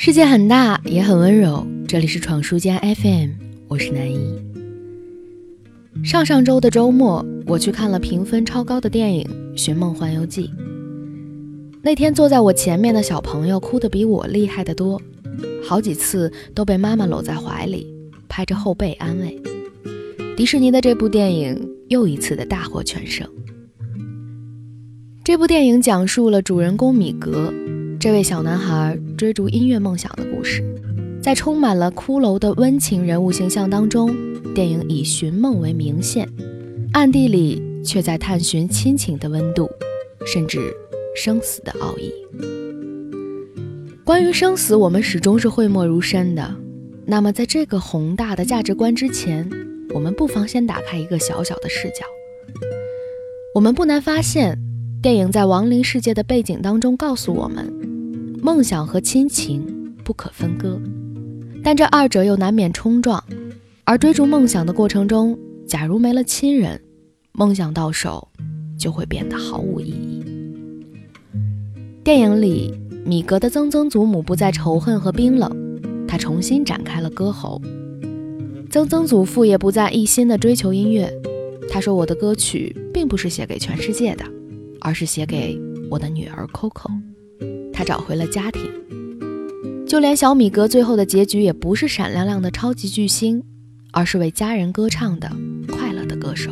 世界很大，也很温柔。这里是闯书间 FM，我是南一。上上周的周末，我去看了评分超高的电影《寻梦环游记》。那天坐在我前面的小朋友哭得比我厉害得多，好几次都被妈妈搂在怀里，拍着后背安慰。迪士尼的这部电影又一次的大获全胜。这部电影讲述了主人公米格。这位小男孩追逐音乐梦想的故事，在充满了骷髅的温情人物形象当中，电影以寻梦为明线，暗地里却在探寻亲情的温度，甚至生死的奥义。关于生死，我们始终是讳莫如深的。那么，在这个宏大的价值观之前，我们不妨先打开一个小小的视角。我们不难发现，电影在亡灵世界的背景当中告诉我们。梦想和亲情不可分割，但这二者又难免冲撞。而追逐梦想的过程中，假如没了亲人，梦想到手就会变得毫无意义。电影里，米格的曾曾祖母不再仇恨和冰冷，他重新展开了歌喉；曾曾祖父也不再一心的追求音乐，他说：“我的歌曲并不是写给全世界的，而是写给我的女儿 Coco。”他找回了家庭，就连小米格最后的结局也不是闪亮亮的超级巨星，而是为家人歌唱的快乐的歌手。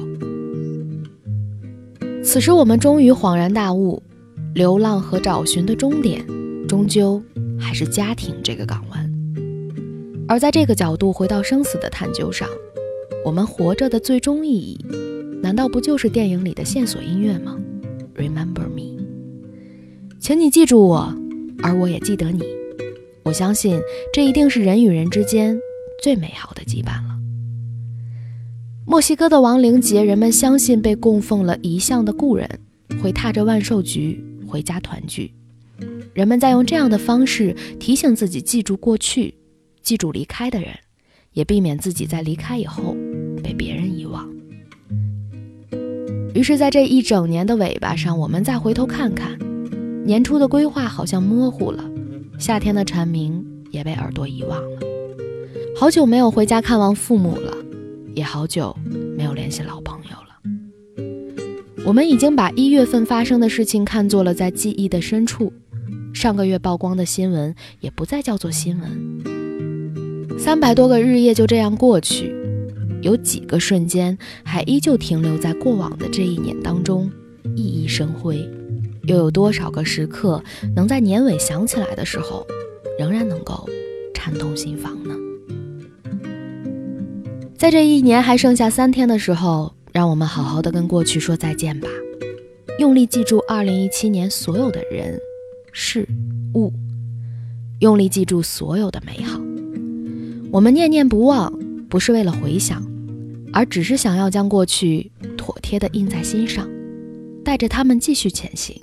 此时，我们终于恍然大悟：流浪和找寻的终点，终究还是家庭这个港湾。而在这个角度回到生死的探究上，我们活着的最终意义，难道不就是电影里的线索音乐吗？Remember。请你记住我，而我也记得你。我相信这一定是人与人之间最美好的羁绊了。墨西哥的亡灵节，人们相信被供奉了遗像的故人会踏着万寿菊回家团聚。人们在用这样的方式提醒自己记住过去，记住离开的人，也避免自己在离开以后被别人遗忘。于是，在这一整年的尾巴上，我们再回头看看。年初的规划好像模糊了，夏天的蝉鸣也被耳朵遗忘了。好久没有回家看望父母了，也好久没有联系老朋友了。我们已经把一月份发生的事情看作了在记忆的深处，上个月曝光的新闻也不再叫做新闻。三百多个日夜就这样过去，有几个瞬间还依旧停留在过往的这一年当中，熠熠生辉。又有多少个时刻，能在年尾想起来的时候，仍然能够颤动心房呢？在这一年还剩下三天的时候，让我们好好的跟过去说再见吧，用力记住2017年所有的人、事、物，用力记住所有的美好。我们念念不忘，不是为了回想，而只是想要将过去妥帖的印在心上，带着他们继续前行。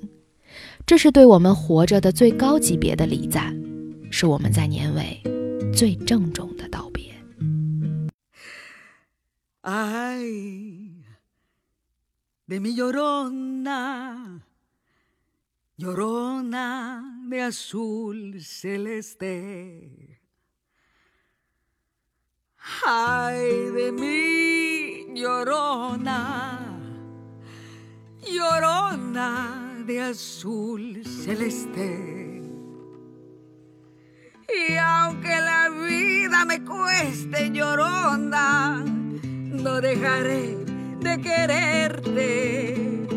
这是对我们活着的最高级别的礼赞，是我们在年尾最郑重的道别。Ay de mi llorona, llorona de azul celeste. Ay de mi llorona, llorona. De azul celeste. Y aunque la vida me cueste llorona, no dejaré de quererte,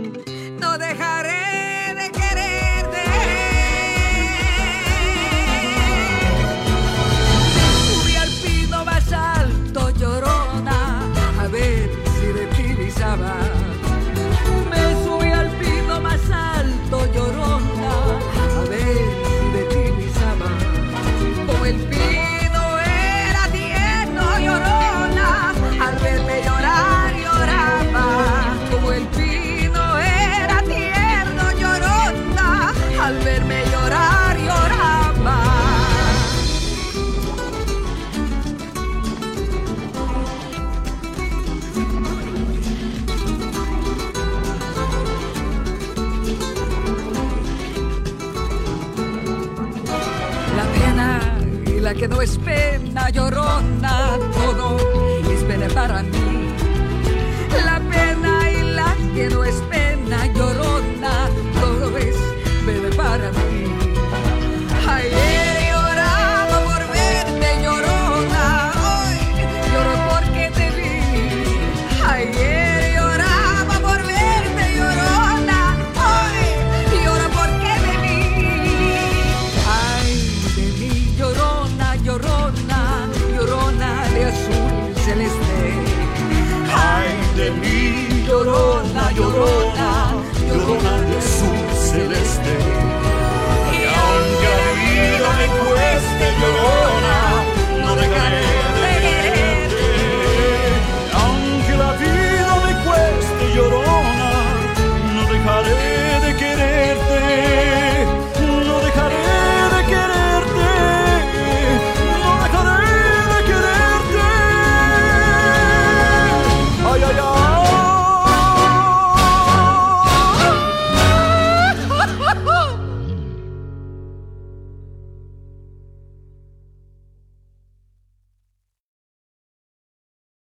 la que no es pena llorona, todo es pena para mí. celestial.